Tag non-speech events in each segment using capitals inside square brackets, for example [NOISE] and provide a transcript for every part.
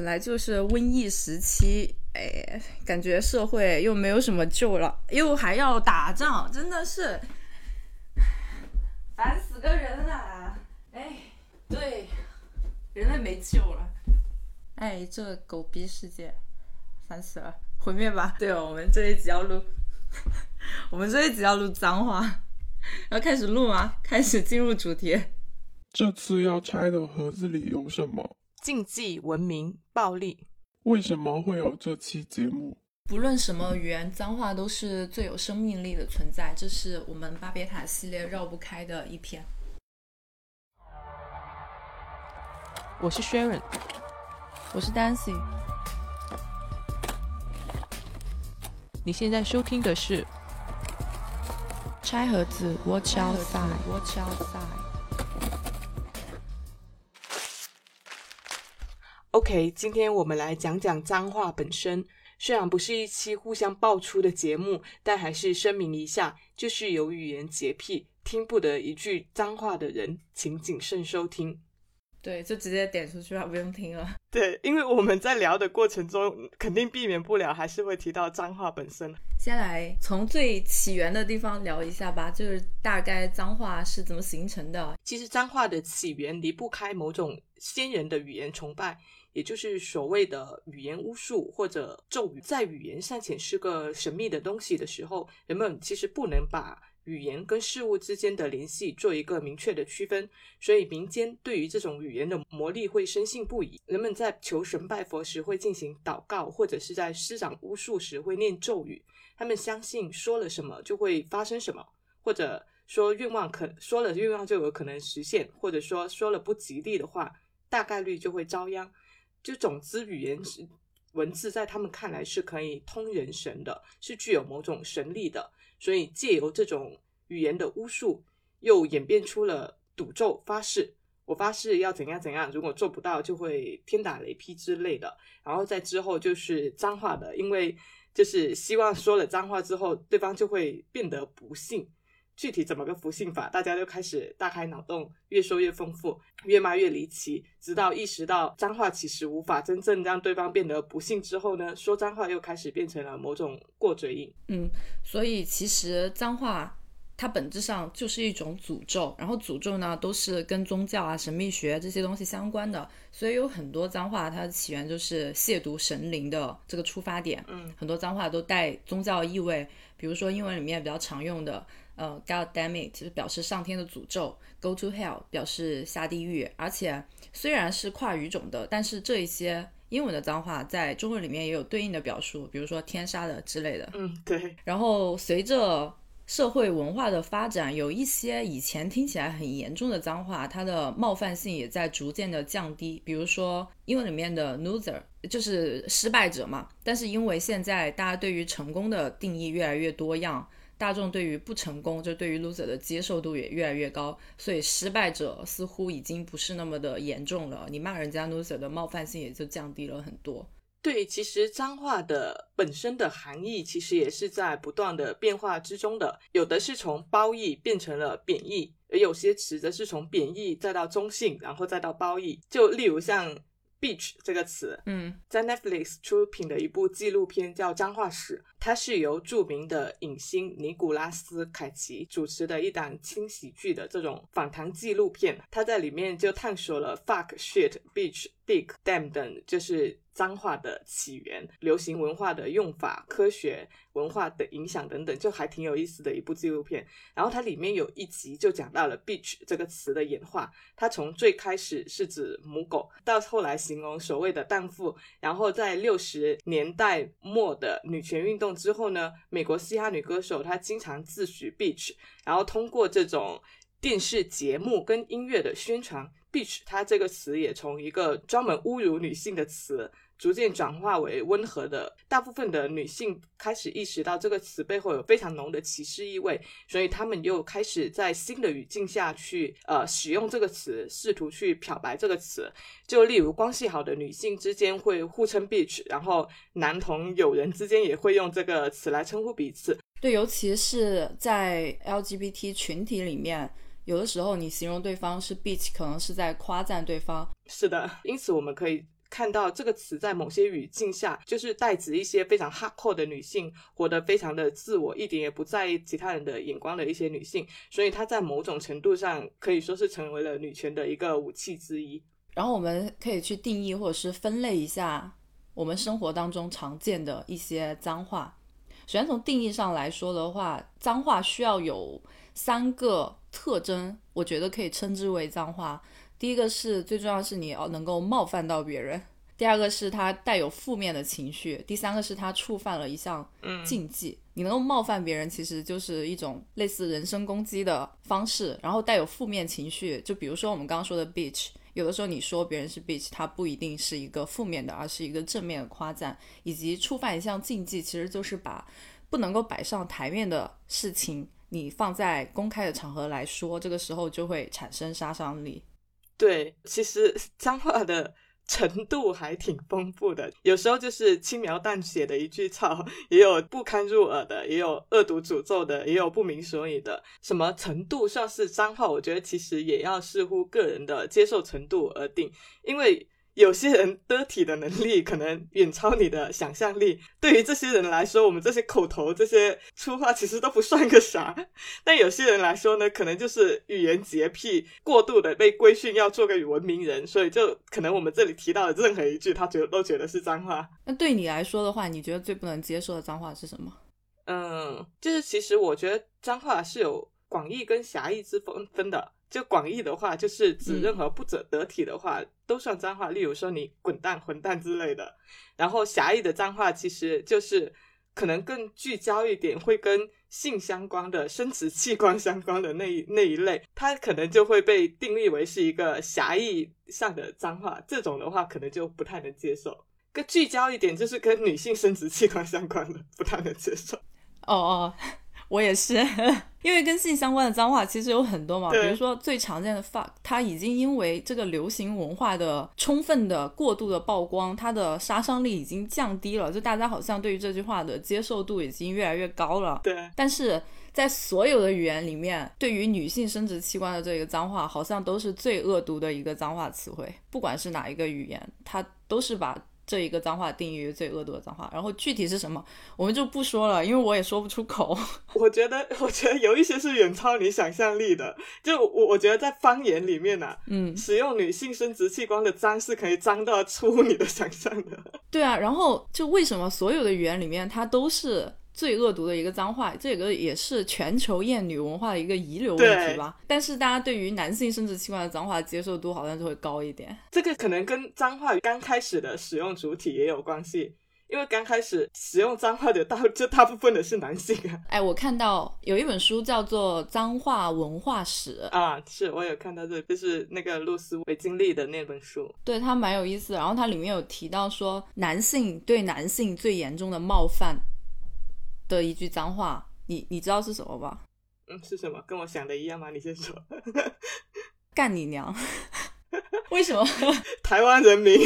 本来就是瘟疫时期，哎，感觉社会又没有什么救了，又还要打仗，真的是烦死个人了。哎，对，人类没救了。哎，这狗逼世界，烦死了，毁灭吧！对哦，我们这一集要录，我们这一集要录脏话，要开始录吗？开始进入主题。这次要拆的盒子里有什么？竞技、文明、暴力，为什么会有这期节目？不论什么语言，脏话都是最有生命力的存在，这是我们巴别塔系列绕不开的一篇。我是 Sharon，我是 Dancy。你现在收听的是拆盒子，Watch outside，Watch outside。OK，今天我们来讲讲脏话本身。虽然不是一期互相爆出的节目，但还是声明一下，就是有语言洁癖、听不得一句脏话的人，请谨慎收听。对，就直接点出去吧，不用听了。[LAUGHS] 对，因为我们在聊的过程中，肯定避免不了，还是会提到脏话本身。先来从最起源的地方聊一下吧，就是大概脏话是怎么形成的。其实脏话的起源离不开某种先人的语言崇拜。也就是所谓的语言巫术或者咒语，在语言尚且是个神秘的东西的时候，人们其实不能把语言跟事物之间的联系做一个明确的区分，所以民间对于这种语言的魔力会深信不疑。人们在求神拜佛时会进行祷告，或者是在施展巫术时会念咒语。他们相信说了什么就会发生什么，或者说愿望可说了愿望就有可能实现，或者说说了不吉利的话，大概率就会遭殃。就总之，语言是文字，在他们看来是可以通人神的，是具有某种神力的。所以借由这种语言的巫术，又演变出了赌咒、发誓。我发誓要怎样怎样，如果做不到，就会天打雷劈之类的。然后在之后就是脏话的，因为就是希望说了脏话之后，对方就会变得不幸。具体怎么个不信法，大家就开始大开脑洞，越说越丰富，越骂越离奇，直到意识到脏话其实无法真正让对方变得不幸之后呢，说脏话又开始变成了某种过嘴瘾。嗯，所以其实脏话它本质上就是一种诅咒，然后诅咒呢都是跟宗教啊、神秘学这些东西相关的，所以有很多脏话它的起源就是亵渎神灵的这个出发点。嗯，很多脏话都带宗教意味，比如说英文里面比较常用的。呃，God damn it，就是表示上天的诅咒；Go to hell，表示下地狱。而且虽然是跨语种的，但是这一些英文的脏话在中文里面也有对应的表述，比如说天杀的之类的。嗯，对。然后随着社会文化的发展，有一些以前听起来很严重的脏话，它的冒犯性也在逐渐的降低。比如说英文里面的 loser，就是失败者嘛。但是因为现在大家对于成功的定义越来越多样。大众对于不成功，就对于 loser 的接受度也越来越高，所以失败者似乎已经不是那么的严重了。你骂人家 loser 的冒犯性也就降低了很多。对，其实脏话的本身的含义其实也是在不断的变化之中的，有的是从褒义变成了贬义，而有些词则是从贬义再到中性，然后再到褒义。就例如像。Beach 这个词，嗯，在 Netflix 出品的一部纪录片叫《脏话史》，它是由著名的影星尼古拉斯凯奇主持的一档轻喜剧的这种访谈纪录片。他在里面就探索了 fuck、shit、beach、dick、damn 等，就是。脏话的起源、流行文化的用法、科学文化的影响等等，就还挺有意思的一部纪录片。然后它里面有一集就讲到了 “bitch” 这个词的演化，它从最开始是指母狗，到后来形容所谓的荡妇。然后在六十年代末的女权运动之后呢，美国嘻哈女歌手她经常自诩 “bitch”，然后通过这种电视节目跟音乐的宣传，“bitch” 它这个词也从一个专门侮辱女性的词。逐渐转化为温和的，大部分的女性开始意识到这个词背后有非常浓的歧视意味，所以她们又开始在新的语境下去呃使用这个词，试图去漂白这个词。就例如关系好的女性之间会互称 bitch，然后男同友人之间也会用这个词来称呼彼此。对，尤其是在 LGBT 群体里面，有的时候你形容对方是 bitch，可能是在夸赞对方。是的，因此我们可以。看到这个词在某些语境下，就是代指一些非常 hardcore 的女性，活得非常的自我，一点也不在意其他人的眼光的一些女性，所以它在某种程度上可以说是成为了女权的一个武器之一。然后我们可以去定义或者是分类一下我们生活当中常见的一些脏话。首先从定义上来说的话，脏话需要有三个特征，我觉得可以称之为脏话。第一个是最重要的是你要能够冒犯到别人，第二个是它带有负面的情绪，第三个是它触犯了一项禁忌。你能够冒犯别人，其实就是一种类似人身攻击的方式。然后带有负面情绪，就比如说我们刚刚说的 bitch。有的时候你说别人是 bitch，它不一定是一个负面的，而是一个正面的夸赞。以及触犯一项禁忌，其实就是把不能够摆上台面的事情，你放在公开的场合来说，这个时候就会产生杀伤力。对，其实脏话的。程度还挺丰富的，有时候就是轻描淡写的一句“操”，也有不堪入耳的，也有恶毒诅咒的，也有不明所以的。什么程度算是脏话？我觉得其实也要视乎个人的接受程度而定，因为。有些人得体的能力可能远超你的想象力。对于这些人来说，我们这些口头、这些粗话其实都不算个啥。但有些人来说呢，可能就是语言洁癖过度的被规训要做个文明人，所以就可能我们这里提到的任何一句，他觉得都觉得是脏话。那对你来说的话，你觉得最不能接受的脏话是什么？嗯，就是其实我觉得脏话是有广义跟狭义之分分的。就广义的话，就是指任何不者得体的话都算脏话，例如说你滚蛋、混蛋之类的。然后狭义的脏话，其实就是可能更聚焦一点，会跟性相关的、生殖器官相关的那一那一类，它可能就会被定义为是一个狭义上的脏话。这种的话，可能就不太能接受。更聚焦一点，就是跟女性生殖器官相关的，不太能接受。哦 [LAUGHS] 哦。我也是，[LAUGHS] 因为跟性相关的脏话其实有很多嘛，比如说最常见的 fuck，它已经因为这个流行文化的充分的过度的曝光，它的杀伤力已经降低了，就大家好像对于这句话的接受度已经越来越高了。对，但是在所有的语言里面，对于女性生殖器官的这个脏话，好像都是最恶毒的一个脏话词汇，不管是哪一个语言，它都是把。这一个脏话定义为最恶毒的脏话，然后具体是什么，我们就不说了，因为我也说不出口。[LAUGHS] 我觉得，我觉得有一些是远超你想象力的。就我，我觉得在方言里面呢，嗯，使用女性生殖器官的脏是可以脏到出乎你的想象的。对啊，然后就为什么所有的语言里面它都是。最恶毒的一个脏话，这个也是全球厌女文化的一个遗留问题吧。但是大家对于男性生殖器官的脏话接受度好像就会高一点。这个可能跟脏话刚开始的使用主体也有关系，因为刚开始使用脏话的大就大部分的是男性啊。[LAUGHS] 哎，我看到有一本书叫做《脏话文化史》啊，是我有看到这，就是那个露丝维金利的那本书，对它蛮有意思。然后它里面有提到说，男性对男性最严重的冒犯。的一句脏话，你你知道是什么吧？嗯，是什么？跟我想的一样吗？你先说。[LAUGHS] 干你娘！[LAUGHS] 为什么？[LAUGHS] 台湾人民，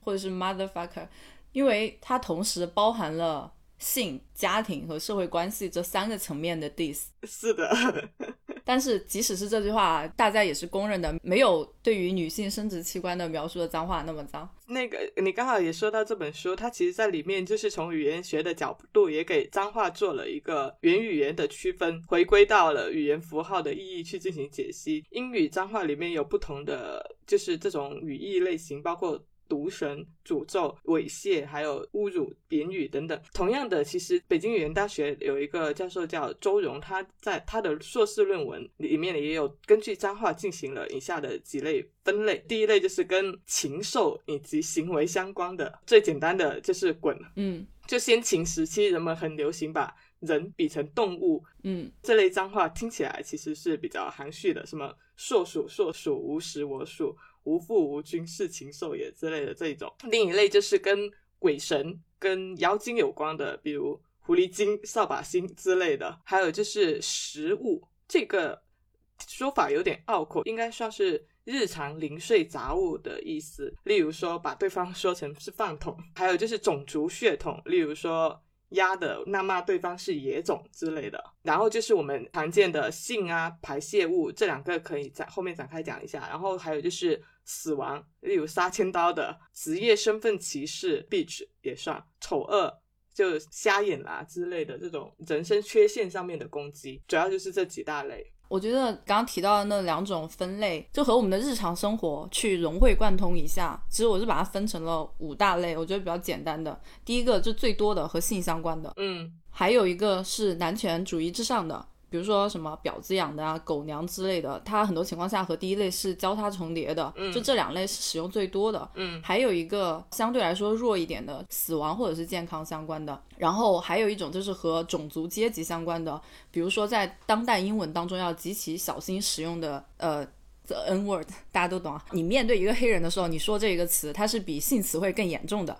或者是 motherfucker，因为它同时包含了性、家庭和社会关系这三个层面的 diss。是的。[LAUGHS] 但是，即使是这句话，大家也是公认的，没有对于女性生殖器官的描述的脏话那么脏。那个，你刚好也说到这本书，它其实在里面就是从语言学的角度，也给脏话做了一个原语言的区分，回归到了语言符号的意义去进行解析。英语脏话里面有不同的，就是这种语义类型，包括。毒神、诅咒、猥亵，还有侮辱、贬语等等。同样的，其实北京语言大学有一个教授叫周荣，他在他的硕士论文里面也有根据脏话进行了以下的几类分类。第一类就是跟禽兽以及行为相关的，最简单的就是“滚”。嗯，就先秦时期人们很流行把人比成动物。嗯，这类脏话听起来其实是比较含蓄的，什么“硕鼠硕鼠，无食我黍”。无父无君，是禽兽也之类的这一种。另一类就是跟鬼神、跟妖精有关的，比如狐狸精、扫把星之类的。还有就是食物，这个说法有点拗口，应该算是日常零碎杂物的意思。例如说，把对方说成是饭桶。还有就是种族血统，例如说。鸭的那骂对方是野种之类的，然后就是我们常见的性啊、排泄物这两个可以在后面展开讲一下，然后还有就是死亡，例如杀千刀的职业身份歧视，bitch 也算丑恶。就瞎眼啦之类的这种人生缺陷上面的攻击，主要就是这几大类。我觉得刚刚提到的那两种分类，就和我们的日常生活去融会贯通一下。其实我是把它分成了五大类，我觉得比较简单的。第一个就最多的和性相关的，嗯，还有一个是男权主义之上的。比如说什么婊子养的啊、狗娘之类的，它很多情况下和第一类是交叉重叠的，就这两类是使用最多的。嗯，还有一个相对来说弱一点的，死亡或者是健康相关的。然后还有一种就是和种族阶级相关的，比如说在当代英文当中要极其小心使用的，呃，the N word，大家都懂啊。你面对一个黑人的时候，你说这一个词，它是比性词汇更严重的。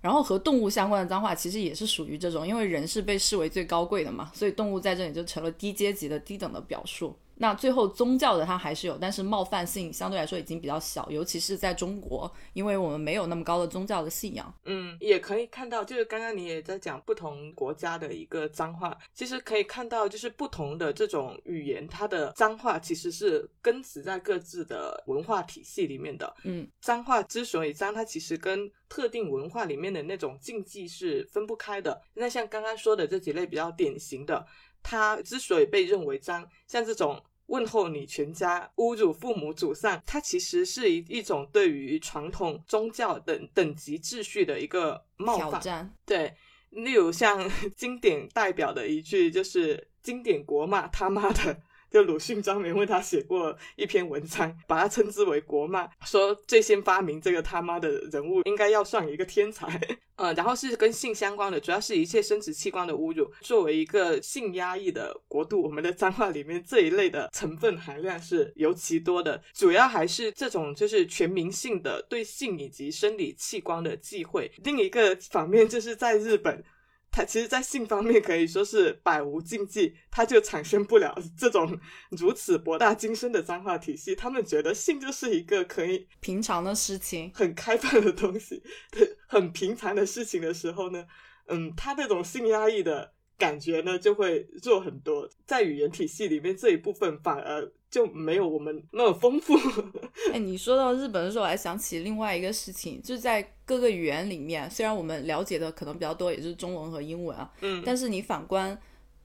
然后和动物相关的脏话其实也是属于这种，因为人是被视为最高贵的嘛，所以动物在这里就成了低阶级的低等的表述。那最后宗教的它还是有，但是冒犯性相对来说已经比较小，尤其是在中国，因为我们没有那么高的宗教的信仰。嗯，也可以看到，就是刚刚你也在讲不同国家的一个脏话，其实可以看到，就是不同的这种语言，它的脏话其实是根植在各自的文化体系里面的。嗯，脏话之所以脏，它其实跟特定文化里面的那种禁忌是分不开的。那像刚刚说的这几类比较典型的。它之所以被认为脏，像这种问候你全家、侮辱父母祖上，它其实是一一种对于传统宗教等等级秩序的一个冒犯。对，例如像 [LAUGHS] 经典代表的一句，就是经典国骂他妈的。就鲁迅专门为他写过一篇文章，把他称之为国骂，说最先发明这个他妈的人物应该要算一个天才。[LAUGHS] 呃，然后是跟性相关的，主要是一切生殖器官的侮辱。作为一个性压抑的国度，我们的脏话里面这一类的成分含量是尤其多的，主要还是这种就是全民性的对性以及生理器官的忌讳。另一个反面就是在日本。他其实，在性方面可以说是百无禁忌，他就产生不了这种如此博大精深的脏话体系。他们觉得性就是一个可以平常的事情，很开放的东西，对，很平常的事情的时候呢，嗯，他那种性压抑的感觉呢，就会弱很多。在语言体系里面，这一部分反而。就没有我们那么丰富。[LAUGHS] 哎，你说到日本的时候，我还想起另外一个事情，就是在各个语言里面，虽然我们了解的可能比较多，也就是中文和英文啊，嗯，但是你反观，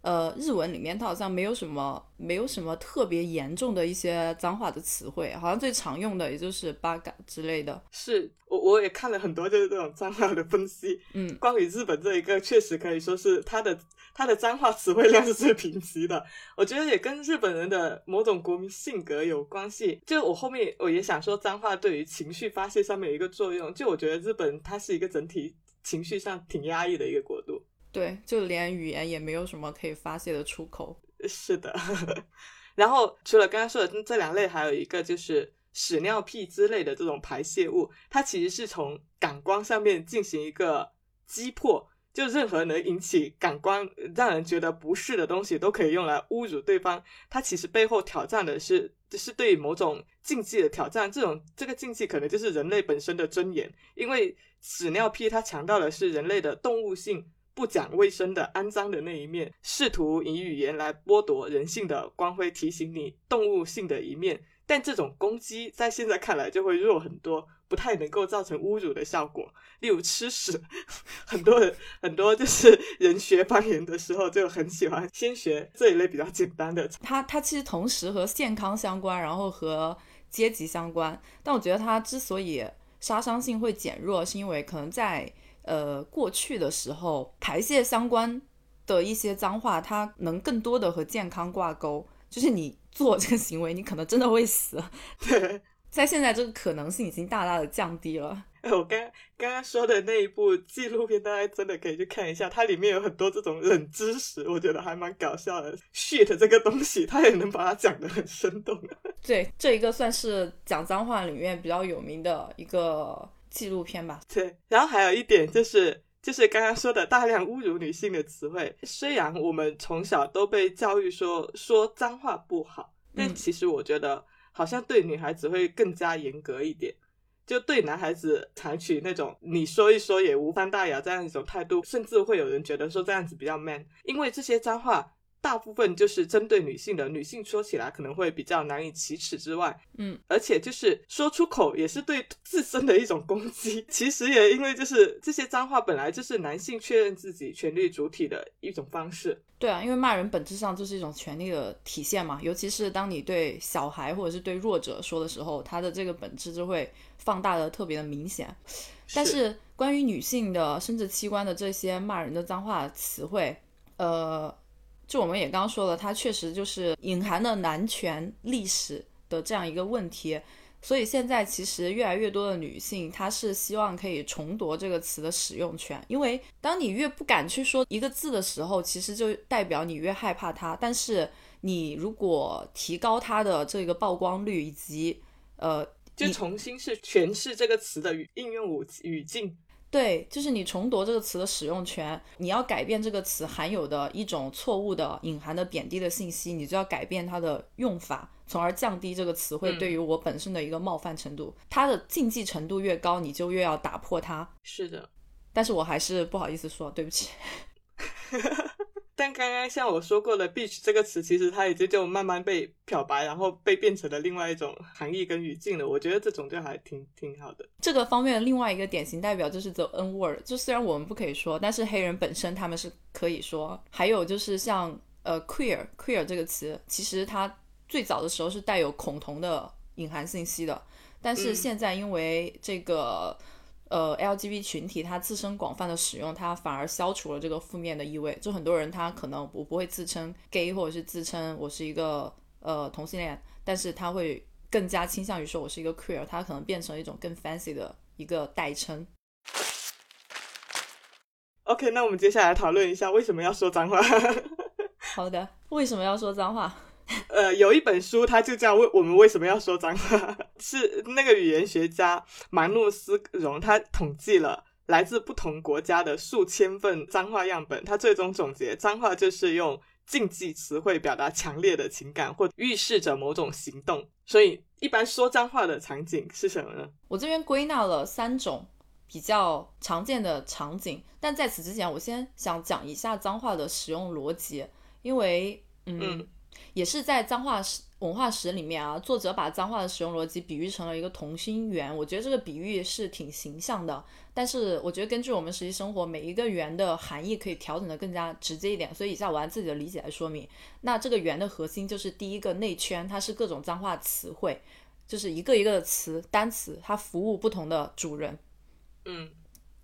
呃，日文里面它好像没有什么，没有什么特别严重的一些脏话的词汇，好像最常用的也就是八嘎之类的。是我我也看了很多就是这种脏话的分析，嗯，关于日本这一个，确实可以说是它的。它的脏话词汇量是最贫瘠的，我觉得也跟日本人的某种国民性格有关系。就我后面我也想说，脏话对于情绪发泄上面有一个作用。就我觉得日本它是一个整体情绪上挺压抑的一个国度，对，就连语言也没有什么可以发泄的出口。[LAUGHS] 是的，[LAUGHS] 然后除了刚刚说的这两类，还有一个就是屎尿屁之类的这种排泄物，它其实是从感官上面进行一个击破。就任何能引起感官让人觉得不适的东西，都可以用来侮辱对方。它其实背后挑战的是，就是对某种禁忌的挑战。这种这个禁忌可能就是人类本身的尊严。因为屎尿屁它强调的是人类的动物性、不讲卫生的肮脏的那一面，试图以语言来剥夺人性的光辉，提醒你动物性的一面。但这种攻击在现在看来就会弱很多。不太能够造成侮辱的效果，例如吃屎，很多人 [LAUGHS] 很多就是人学方言的时候就很喜欢先学这一类比较简单的。它它其实同时和健康相关，然后和阶级相关。但我觉得它之所以杀伤性会减弱，是因为可能在呃过去的时候，排泄相关的一些脏话，它能更多的和健康挂钩，就是你做这个行为，你可能真的会死。对。[LAUGHS] 在现在这个可能性已经大大的降低了。[LAUGHS] 我刚刚刚说的那一部纪录片，大家真的可以去看一下，它里面有很多这种冷知识，我觉得还蛮搞笑的。shit 这个东西，它也能把它讲得很生动。对，这一个算是讲脏话里面比较有名的一个纪录片吧。对，然后还有一点就是，就是刚刚说的大量侮辱女性的词汇。虽然我们从小都被教育说说脏话不好，但其实我觉得。好像对女孩子会更加严格一点，就对男孩子采取那种你说一说也无伤大雅这样一种态度，甚至会有人觉得说这样子比较 man，因为这些脏话大部分就是针对女性的，女性说起来可能会比较难以启齿之外，嗯，而且就是说出口也是对自身的一种攻击。[LAUGHS] 其实也因为就是这些脏话本来就是男性确认自己权力主体的一种方式。对啊，因为骂人本质上就是一种权力的体现嘛，尤其是当你对小孩或者是对弱者说的时候，他的这个本质就会放大的特别的明显。但是关于女性的生殖器官的这些骂人的脏话词汇，呃，就我们也刚刚说了，它确实就是隐含了男权历史的这样一个问题。所以现在其实越来越多的女性，她是希望可以重夺这个词的使用权，因为当你越不敢去说一个字的时候，其实就代表你越害怕它。但是你如果提高它的这个曝光率以及呃。就重新是诠释这个词的语应用语语境，对，就是你重夺这个词的使用权，你要改变这个词含有的一种错误的隐含的贬低的信息，你就要改变它的用法，从而降低这个词汇对于我本身的一个冒犯程度。它的禁忌程度越高，你就越要打破它。是的，但是我还是不好意思说，对不起。[LAUGHS] 但刚刚像我说过的 “beach” 这个词，其实它已经就慢慢被漂白，然后被变成了另外一种含义跟语境了。我觉得这种就还挺挺好的。这个方面的另外一个典型代表就是 the N word，就虽然我们不可以说，但是黑人本身他们是可以说。还有就是像呃 queer queer 这个词，其实它最早的时候是带有恐同的隐含信息的，但是现在因为这个。呃，LGBT 群体它自身广泛的使用，它反而消除了这个负面的意味。就很多人他可能我不会自称 gay，或者是自称我是一个呃同性恋，但是他会更加倾向于说我是一个 queer，他可能变成一种更 fancy 的一个代称。OK，那我们接下来讨论一下为什么要说脏话。[LAUGHS] 好的，为什么要说脏话？呃，有一本书，它就叫《为我们为什么要说脏话》，[LAUGHS] 是那个语言学家马诺斯荣，他统计了来自不同国家的数千份脏话样本，他最终总结，脏话就是用禁忌词汇表达强烈的情感或预示着某种行动。所以，一般说脏话的场景是什么呢？我这边归纳了三种比较常见的场景，但在此之前，我先想讲一下脏话的使用逻辑，因为，嗯。也是在脏话史文化史里面啊，作者把脏话的使用逻辑比喻成了一个同心圆，我觉得这个比喻是挺形象的。但是我觉得根据我们实际生活，每一个圆的含义可以调整的更加直接一点。所以以下我按自己的理解来说明。那这个圆的核心就是第一个内圈，它是各种脏话词汇，就是一个一个的词单词，它服务不同的主人。嗯。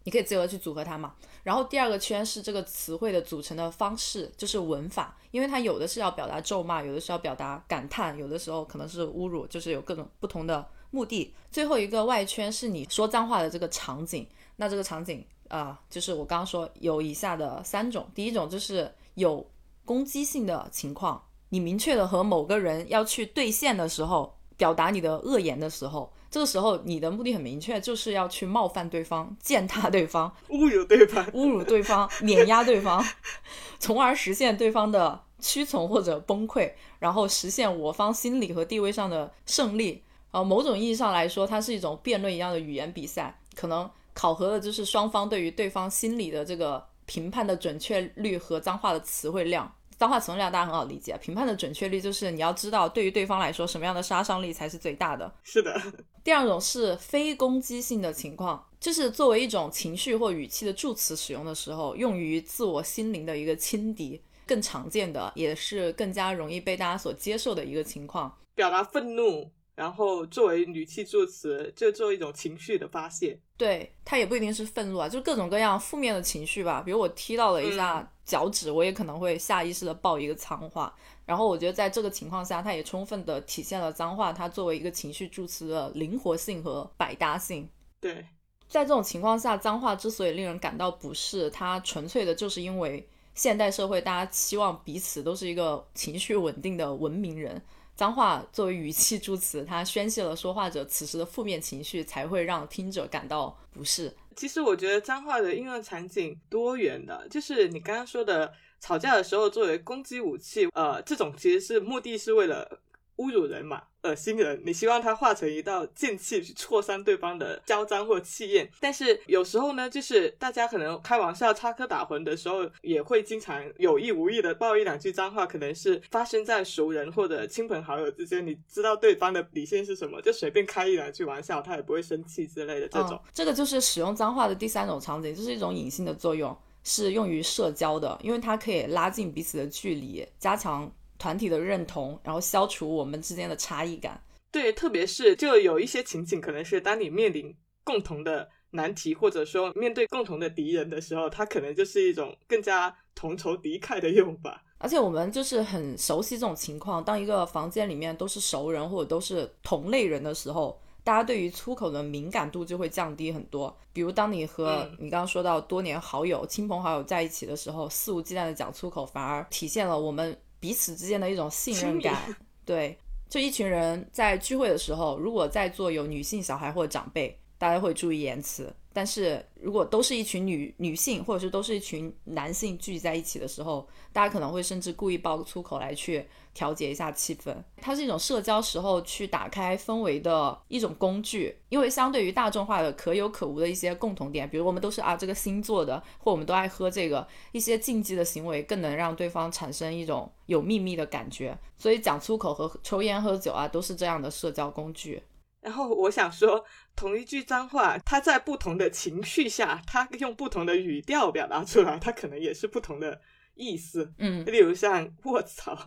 你可以自由的去组合它嘛，然后第二个圈是这个词汇的组成的方式，就是文法，因为它有的是要表达咒骂，有的是要表达感叹，有的时候可能是侮辱，就是有各种不同的目的。最后一个外圈是你说脏话的这个场景，那这个场景啊，就是我刚刚说有以下的三种，第一种就是有攻击性的情况，你明确的和某个人要去对线的时候，表达你的恶言的时候。这个时候，你的目的很明确，就是要去冒犯对方、践踏对方、侮辱对方、侮辱对方、碾压对方，[LAUGHS] 从而实现对方的屈从或者崩溃，然后实现我方心理和地位上的胜利。啊，某种意义上来说，它是一种辩论一样的语言比赛，可能考核的就是双方对于对方心理的这个评判的准确率和脏话的词汇量。脏话词汇量大家很好理解，评判的准确率就是你要知道对于对方来说什么样的杀伤力才是最大的。是的。第二种是非攻击性的情况，就是作为一种情绪或语气的助词使用的时候，用于自我心灵的一个轻敌，更常见的也是更加容易被大家所接受的一个情况，表达愤怒。然后作为语气助词，就做一种情绪的发泄。对，它也不一定是愤怒啊，就各种各样负面的情绪吧。比如我踢到了一下脚趾，我也可能会下意识的爆一个脏话。然后我觉得在这个情况下，它也充分的体现了脏话它作为一个情绪助词的灵活性和百搭性。对，在这种情况下，脏话之所以令人感到不适，它纯粹的就是因为现代社会大家期望彼此都是一个情绪稳定的文明人。脏话作为语气助词，它宣泄了说话者此时的负面情绪，才会让听者感到不适。其实我觉得脏话的应用场景多元的，就是你刚刚说的吵架的时候作为攻击武器，呃，这种其实是目的是为了侮辱人嘛，恶心人，你希望它化成一道剑气去挫伤对方的嚣张或气焰。但是有时候呢，就是大家可能开玩笑、插科打诨的时候，也会经常有意无意的爆一两句脏话，可能是发生在熟人或者亲朋好友之间，你知道对方的底线是什么，就随便开一两句玩笑，他也不会生气之类的这种。这个就是使用脏话的第三种场景，这是一种隐性的作用，是用于社交的，因为它可以拉近彼此的距离，加强。团体的认同，然后消除我们之间的差异感。对，特别是就有一些情景，可能是当你面临共同的难题，或者说面对共同的敌人的时候，它可能就是一种更加同仇敌忾的用法。而且我们就是很熟悉这种情况，当一个房间里面都是熟人或者都是同类人的时候，大家对于粗口的敏感度就会降低很多。比如，当你和你刚刚说到多年好友、亲朋好友在一起的时候，肆无忌惮的讲粗口，反而体现了我们。彼此之间的一种信任感，[LAUGHS] 对，就一群人在聚会的时候，如果在座有女性小孩或者长辈，大家会注意言辞。但是如果都是一群女女性，或者是都是一群男性聚集在一起的时候，大家可能会甚至故意爆粗口来去调节一下气氛。它是一种社交时候去打开氛围的一种工具，因为相对于大众化的可有可无的一些共同点，比如我们都是啊这个星座的，或我们都爱喝这个，一些禁忌的行为更能让对方产生一种有秘密的感觉。所以讲粗口和抽烟喝酒啊，都是这样的社交工具。然后我想说，同一句脏话，它在不同的情绪下，它用不同的语调表达出来，它可能也是不同的意思。嗯，例如像“卧槽”，“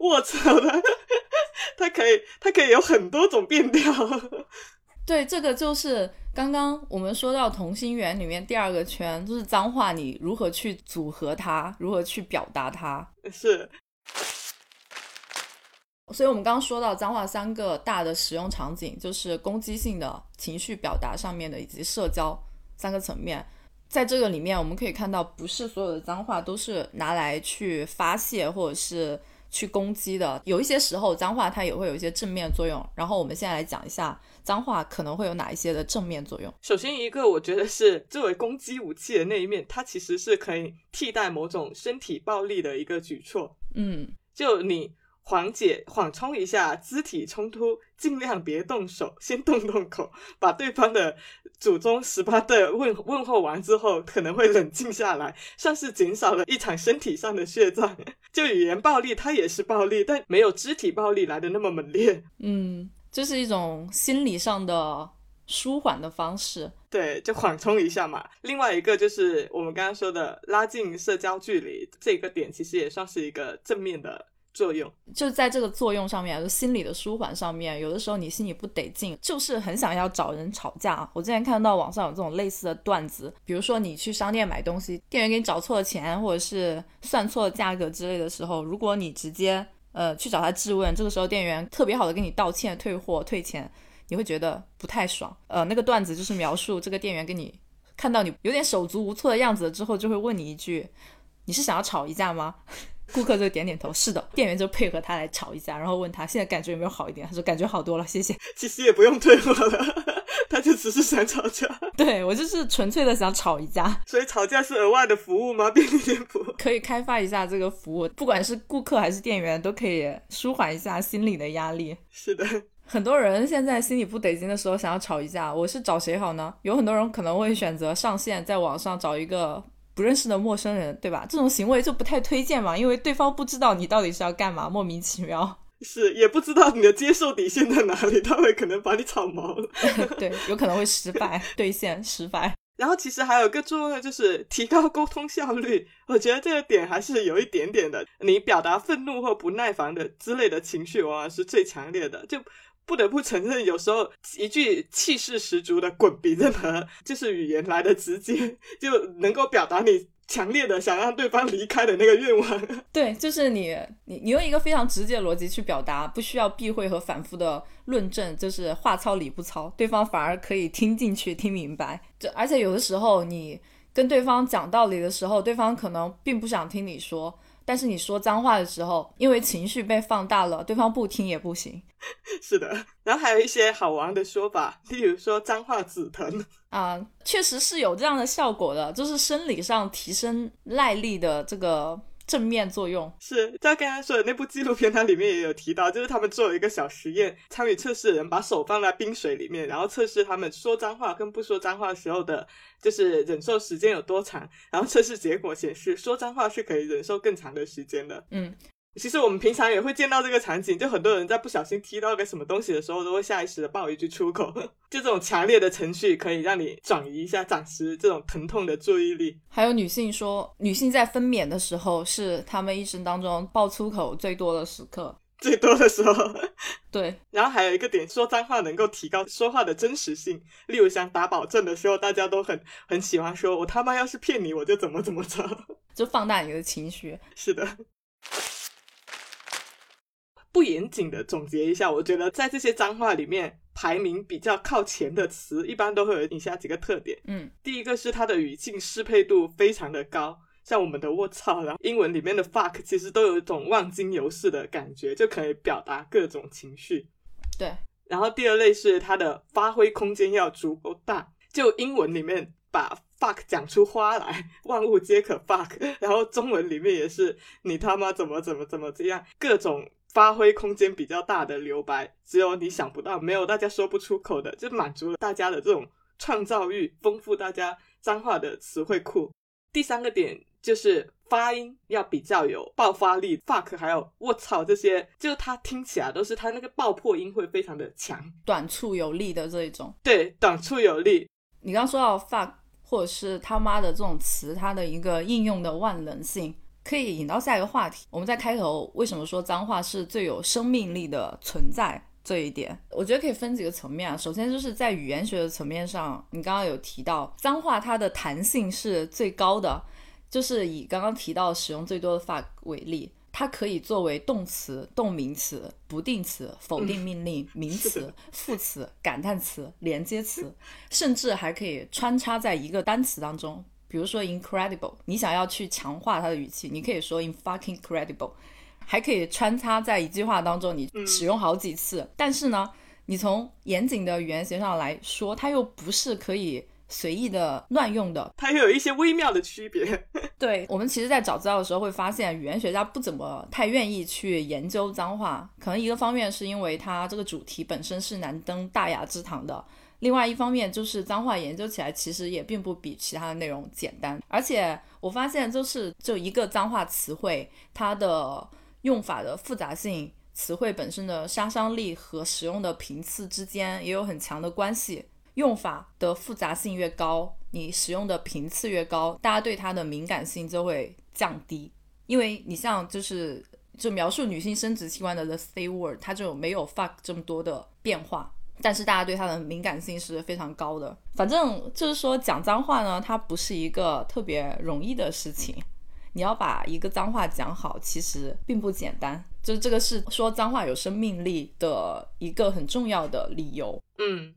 卧槽”的，它可以，它可以有很多种变调。[LAUGHS] 对，这个就是刚刚我们说到同心圆里面第二个圈，就是脏话，你如何去组合它，如何去表达它？[LAUGHS] 是。所以，我们刚刚说到脏话三个大的使用场景，就是攻击性的情绪表达上面的，以及社交三个层面。在这个里面，我们可以看到，不是所有的脏话都是拿来去发泄或者是去攻击的。有一些时候，脏话它也会有一些正面作用。然后，我们现在来讲一下脏话可能会有哪一些的正面作用。首先，一个我觉得是作为攻击武器的那一面，它其实是可以替代某种身体暴力的一个举措。嗯，就你。缓解、缓冲一下肢体冲突，尽量别动手，先动动口，把对方的祖宗十八代问问候完之后，可能会冷静下来，算是减少了一场身体上的血战。就语言暴力，它也是暴力，但没有肢体暴力来的那么猛烈。嗯，这是一种心理上的舒缓的方式。对，就缓冲一下嘛。另外一个就是我们刚刚说的拉近社交距离，这个点其实也算是一个正面的。作用就在这个作用上面，就心理的舒缓上面。有的时候你心里不得劲，就是很想要找人吵架。我之前看到网上有这种类似的段子，比如说你去商店买东西，店员给你找错了钱，或者是算错了价格之类的时候，如果你直接呃去找他质问，这个时候店员特别好的跟你道歉、退货、退钱，你会觉得不太爽。呃，那个段子就是描述这个店员跟你看到你有点手足无措的样子之后，就会问你一句：“你是想要吵一架吗？”顾客就点点头，是的。店员就配合他来吵一架，然后问他现在感觉有没有好一点？他说感觉好多了，谢谢。[LAUGHS] 其实也不用退货了，[LAUGHS] 他就只是想吵架。[LAUGHS] 对我就是纯粹的想吵一架。所以吵架是额外的服务吗？便利店铺可以开发一下这个服务，不管是顾客还是店员都可以舒缓一下心理的压力。是的，很多人现在心里不得劲的时候想要吵一架，我是找谁好呢？有很多人可能会选择上线，在网上找一个。不认识的陌生人，对吧？这种行为就不太推荐嘛，因为对方不知道你到底是要干嘛，莫名其妙。是，也不知道你的接受底线在哪里，他会可能把你炒毛了。[LAUGHS] 对，有可能会失败，兑现失败。然后其实还有一个作用就是提高沟通效率，我觉得这个点还是有一点点的。你表达愤怒或不耐烦的之类的情绪，往往是最强烈的。就不得不承认，有时候一句气势十足的“滚”比任何就是语言来的直接，就能够表达你强烈的想让对方离开的那个愿望。[LAUGHS] 对，就是你你你用一个非常直接的逻辑去表达，不需要避讳和反复的论证，就是话糙理不糙，对方反而可以听进去、听明白。就而且有的时候你跟对方讲道理的时候，对方可能并不想听你说。但是你说脏话的时候，因为情绪被放大了，对方不听也不行。[LAUGHS] 是的，然后还有一些好玩的说法，例如说脏话止疼 [LAUGHS] 啊，确实是有这样的效果的，就是生理上提升耐力的这个正面作用。[LAUGHS] 是，在刚才说的那部纪录片，它里面也有提到，就是他们做了一个小实验，参与测试的人把手放在冰水里面，然后测试他们说脏话跟不说脏话时候的，就是忍受时间有多长。然后测试结果显示，说脏话是可以忍受更长的时间的。嗯，其实我们平常也会见到这个场景，就很多人在不小心踢到个什么东西的时候，都会下意识的爆一句粗口。[LAUGHS] 就这种强烈的情绪，可以让你转移一下暂时这种疼痛的注意力。还有女性说，女性在分娩的时候是她们一生当中爆粗口最多的时刻。最多的时候，[LAUGHS] 对，然后还有一个点，说脏话能够提高说话的真实性。例如想打保证的时候，大家都很很喜欢说“我他妈要是骗你，我就怎么怎么着”，就放大你的情绪。是的。不严谨的总结一下，我觉得在这些脏话里面，排名比较靠前的词，一般都会有以下几个特点。嗯，第一个是它的语境适配度非常的高。像我们的“卧槽”，然后英文里面的 “fuck” 其实都有一种万金油似的感觉，就可以表达各种情绪。对。然后第二类是它的发挥空间要足够大，就英文里面把 “fuck” 讲出花来，[LAUGHS] 万物皆可 fuck。[LAUGHS] 然后中文里面也是你他妈怎么怎么怎么这样，各种发挥空间比较大的留白，只有你想不到，没有大家说不出口的，就满足了大家的这种创造欲，丰富大家脏话的词汇库。第三个点。就是发音要比较有爆发力，fuck 还有我操这些，就它听起来都是它那个爆破音会非常的强，短促有力的这一种。对，短促有力。你刚说到 fuck 或者是他妈的这种词，它的一个应用的万能性，可以引到下一个话题。我们在开头为什么说脏话是最有生命力的存在这一点，我觉得可以分几个层面啊。首先就是在语言学的层面上，你刚刚有提到脏话它的弹性是最高的。就是以刚刚提到使用最多的 fuck 为例，它可以作为动词、动名词、不定词、否定命令、[LAUGHS] 名词、副词、感叹词、连接词，甚至还可以穿插在一个单词当中。比如说 incredible，你想要去强化它的语气，你可以说 in fucking credible，还可以穿插在一句话当中，你使用好几次。但是呢，你从严谨的语言学上来说，它又不是可以。随意的乱用的，它又有一些微妙的区别。[LAUGHS] 对我们其实，在找资料的时候会发现，语言学家不怎么太愿意去研究脏话。可能一个方面是因为它这个主题本身是难登大雅之堂的，另外一方面就是脏话研究起来其实也并不比其他的内容简单。而且我发现，就是就一个脏话词汇，它的用法的复杂性、词汇本身的杀伤力和使用的频次之间也有很强的关系。用法的复杂性越高，你使用的频次越高，大家对它的敏感性就会降低。因为你像就是就描述女性生殖器官的 the C word，它就没有 fuck 这么多的变化，但是大家对它的敏感性是非常高的。反正就是说讲脏话呢，它不是一个特别容易的事情。你要把一个脏话讲好，其实并不简单。就是这个是说脏话有生命力的一个很重要的理由。嗯。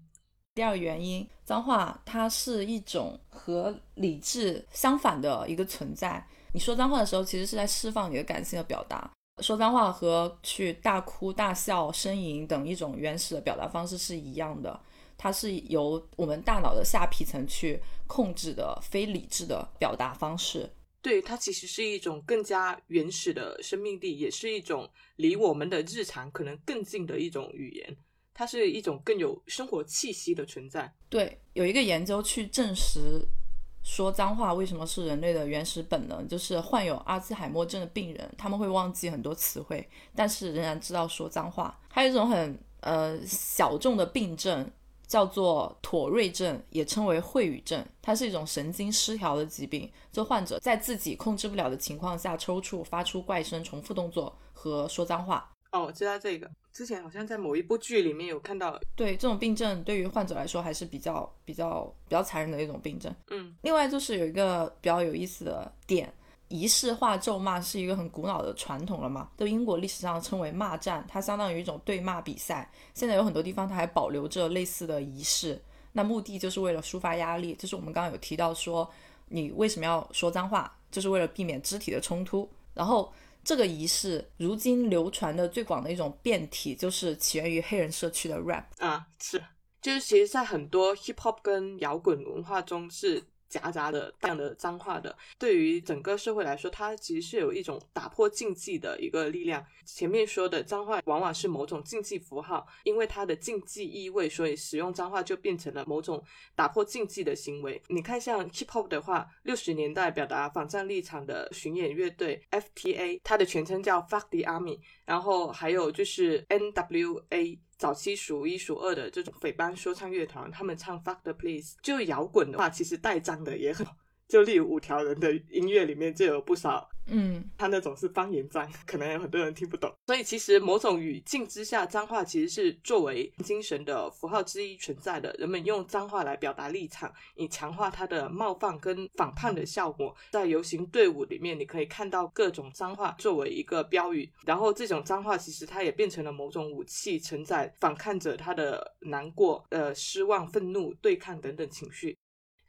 第二个原因，脏话它是一种和理智相反的一个存在。你说脏话的时候，其实是在释放你的感性的表达。说脏话和去大哭大笑、呻吟等一种原始的表达方式是一样的，它是由我们大脑的下皮层去控制的非理智的表达方式。对，它其实是一种更加原始的生命力，也是一种离我们的日常可能更近的一种语言。它是一种更有生活气息的存在。对，有一个研究去证实，说脏话为什么是人类的原始本能，就是患有阿兹海默症的病人，他们会忘记很多词汇，但是仍然知道说脏话。还有一种很呃小众的病症，叫做妥瑞症，也称为秽语症，它是一种神经失调的疾病，就患者在自己控制不了的情况下抽搐、发出怪声、重复动作和说脏话。哦，我知道这个。之前好像在某一部剧里面有看到，对这种病症对于患者来说还是比较比较比较残忍的一种病症。嗯，另外就是有一个比较有意思的点，仪式化咒骂是一个很古老的传统了嘛，在英国历史上称为骂战，它相当于一种对骂比赛。现在有很多地方它还保留着类似的仪式，那目的就是为了抒发压力。就是我们刚刚有提到说，你为什么要说脏话，就是为了避免肢体的冲突，然后。这个仪式如今流传的最广的一种变体，就是起源于黑人社区的 rap 啊，是，就是其实，在很多 hip hop 跟摇滚文化中是夹杂的大量的脏话的。对于整个社会来说，它其实是有一种打破禁忌的一个力量。前面说的脏话往往是某种禁忌符号，因为它的禁忌意味，所以使用脏话就变成了某种打破禁忌的行为。你看，像 hip hop 的话，六十年代表达反战立场的巡演乐队 FTA，它的全称叫 Fuck the Army，然后还有就是 NWA。早期数一数二的这种匪帮说唱乐团，他们唱 Fuck the Police，就摇滚的话，其实带脏的也很。就例如五条人的音乐里面就有不少，嗯，他那种是方言脏，[LAUGHS] 可能有很多人听不懂。所以其实某种语境之下，脏话其实是作为精神的符号之一存在的。人们用脏话来表达立场，以强化它的冒犯跟反叛的效果。在游行队伍里面，你可以看到各种脏话作为一个标语，然后这种脏话其实它也变成了某种武器，承载反抗者他的难过、呃失望、愤怒、对抗等等情绪。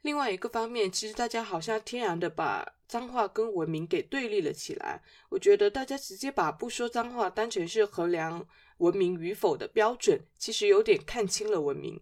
另外一个方面，其实大家好像天然的把脏话跟文明给对立了起来。我觉得大家直接把不说脏话当成是衡量文明与否的标准，其实有点看清了文明。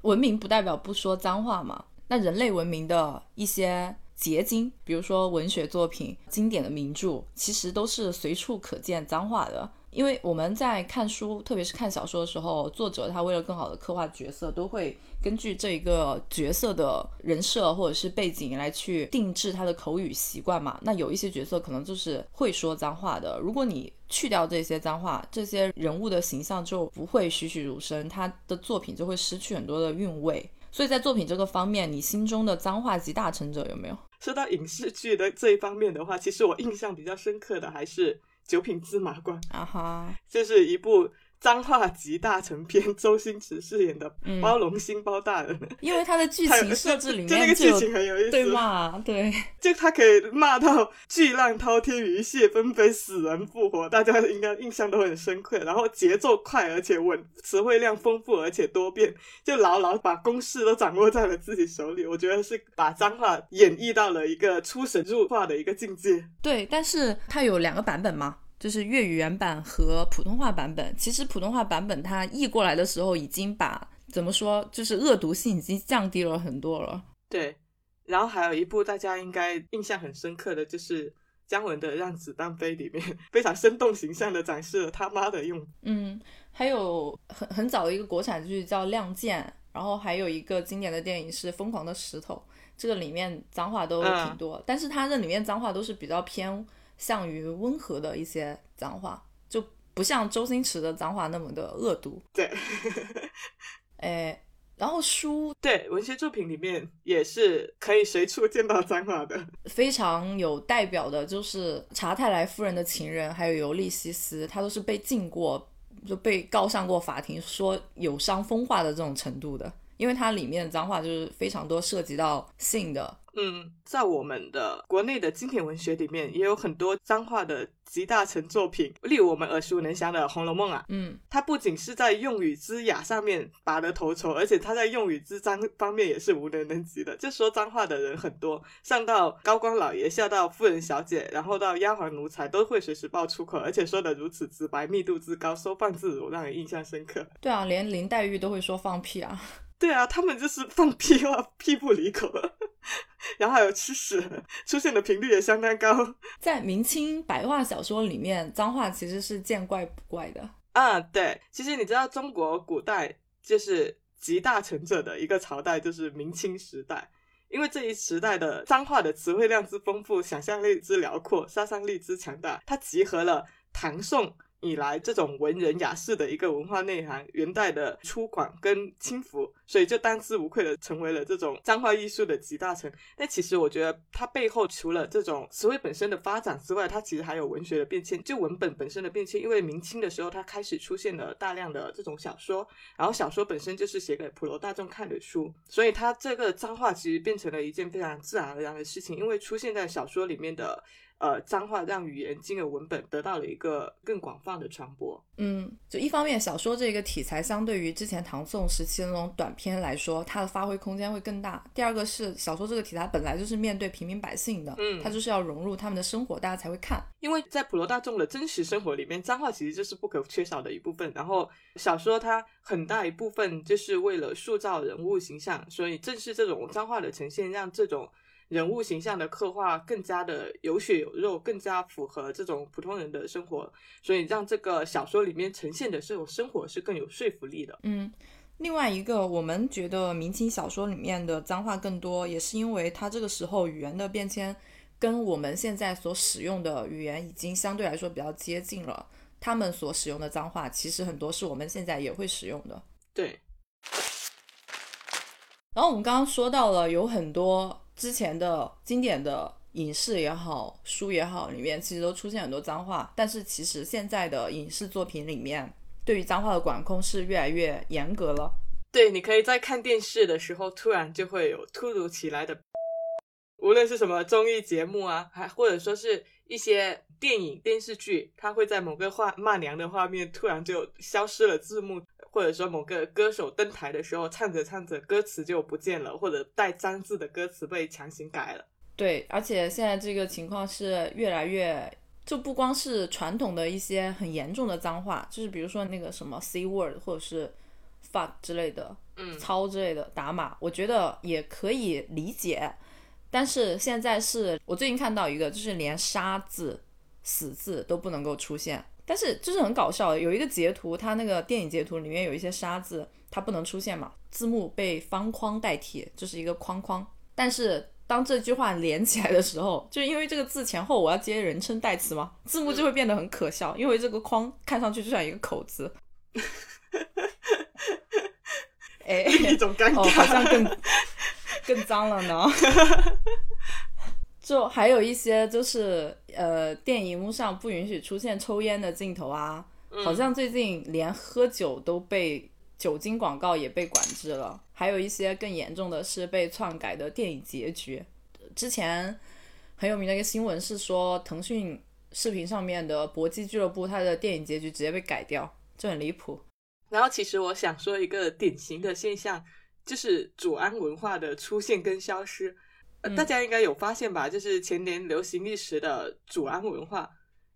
文明不代表不说脏话嘛？那人类文明的一些结晶，比如说文学作品、经典的名著，其实都是随处可见脏话的。因为我们在看书，特别是看小说的时候，作者他为了更好的刻画角色，都会根据这一个角色的人设或者是背景来去定制他的口语习惯嘛。那有一些角色可能就是会说脏话的，如果你去掉这些脏话，这些人物的形象就不会栩栩如生，他的作品就会失去很多的韵味。所以在作品这个方面，你心中的脏话集大成者有没有？说到影视剧的这一方面的话，其实我印象比较深刻的还是。九品芝麻官啊哈，这是一部脏话集大成篇，周星驰饰演的包容星包大人。因为他的剧情设置里面，就那个剧情很有意思，对骂，对，就他可以骂到巨浪滔天，鱼蟹纷飞，死人复活，大家应该印象都很深刻。然后节奏快而且稳，词汇量丰富而且多变，就牢牢把公式都掌握在了自己手里。[LAUGHS] 我觉得是把脏话演绎到了一个出神入化的一个境界。对，但是它有两个版本嘛。就是粤语原版和普通话版本，其实普通话版本它译过来的时候，已经把怎么说，就是恶毒性已经降低了很多了。对，然后还有一部大家应该印象很深刻的就是姜文的《让子弹飞》里面，[LAUGHS] 非常生动形象的展示了他妈的用。嗯，还有很很早的一个国产剧叫《亮剑》，然后还有一个经典的电影是《疯狂的石头》，这个里面脏话都挺多，但是它这里面脏话都是比较偏。向于温和的一些脏话，就不像周星驰的脏话那么的恶毒。对，哎，然后书对文学作品里面也是可以随处见到脏话的，非常有代表的就是查泰莱夫人的情人，还有尤利西斯，他都是被禁过，就被告上过法庭，说有伤风化的这种程度的，因为它里面的脏话就是非常多涉及到性的。嗯，在我们的国内的经典文学里面，也有很多脏话的集大成作品，例如我们耳熟能详的《红楼梦》啊。嗯，它不仅是在用语之雅上面拔得头筹，而且它在用语之脏方面也是无人能及的。就说脏话的人很多，上到高官老爷，下到富人小姐，然后到丫鬟奴才，都会随时爆粗口，而且说的如此直白，密度之高，收放自如，让人印象深刻。对啊，连林黛玉都会说放屁啊。对啊，他们就是放屁话，屁不离口。然后还有吃屎，出现的频率也相当高。在明清白话小说里面，脏话其实是见怪不怪的。啊，对，其实你知道，中国古代就是集大成者的一个朝代，就是明清时代。因为这一时代的脏话的词汇量之丰富，想象力之辽阔，杀伤力之强大，它集合了唐宋。以来，这种文人雅士的一个文化内涵，元代的粗犷跟轻浮，所以就当之无愧的成为了这种脏话艺术的集大成。但其实我觉得它背后除了这种词汇本身的发展之外，它其实还有文学的变迁，就文本本身的变迁。因为明清的时候，它开始出现了大量的这种小说，然后小说本身就是写给普罗大众看的书，所以它这个脏话其实变成了一件非常自然而然的事情，因为出现在小说里面的。呃脏话让语言经由文本得到了一个更广泛的传播。嗯，就一方面小说这个题材相对于之前唐宋时期的那种短篇来说，它的发挥空间会更大。第二个是小说这个题材本来就是面对平民百姓的，嗯它就是要融入他们的生活，大家才会看。因为在普罗大众的真实生活里面，脏话其实就是不可缺少的一部分。然后小说它很大一部分就是为了塑造人物形象，所以正是这种脏话的呈现，让这种人物形象的刻画更加的有血有肉，更加符合这种普通人的生活，所以让这个小说里面呈现的这种生活是更有说服力的。嗯，另外一个，我们觉得明清小说里面的脏话更多，也是因为它这个时候语言的变迁跟我们现在所使用的语言已经相对来说比较接近了。他们所使用的脏话，其实很多是我们现在也会使用的。对，然后我们刚刚说到了，有很多之前的经典的影视也好、书也好，里面其实都出现很多脏话。但是其实现在的影视作品里面，对于脏话的管控是越来越严格了。对，你可以在看电视的时候，突然就会有突如其来的，无论是什么综艺节目啊，还或者说是一些电影、电视剧，它会在某个画骂娘的画面突然就消失了字幕，或者说某个歌手登台的时候唱着唱着歌词就不见了，或者带脏字的歌词被强行改了。对，而且现在这个情况是越来越，就不光是传统的一些很严重的脏话，就是比如说那个什么 c word 或者是 fuck 之类的，嗯操之类的打码，我觉得也可以理解。但是现在是我最近看到一个，就是连杀字、死字都不能够出现，但是就是很搞笑，有一个截图，它那个电影截图里面有一些沙字，它不能出现嘛，字幕被方框代替，就是一个框框。但是当这句话连起来的时候，就因为这个字前后我要接人称代词嘛，[LAUGHS] 字幕就会变得很可笑，因为这个框看上去就像一个口子。哎，一种尴哦，尬。好像更 [LAUGHS] 更脏了呢。就还有一些就是呃，电影幕上不允许出现抽烟的镜头啊，好像最近连喝酒都被酒精广告也被管制了。还有一些更严重的是被篡改的电影结局。之前很有名的一个新闻是说，腾讯视频上面的《搏击俱乐部》它的电影结局直接被改掉，这很离谱。然后，其实我想说一个典型的现象，就是祖安文化的出现跟消失。大家应该有发现吧？就是前年流行一时的祖安文化，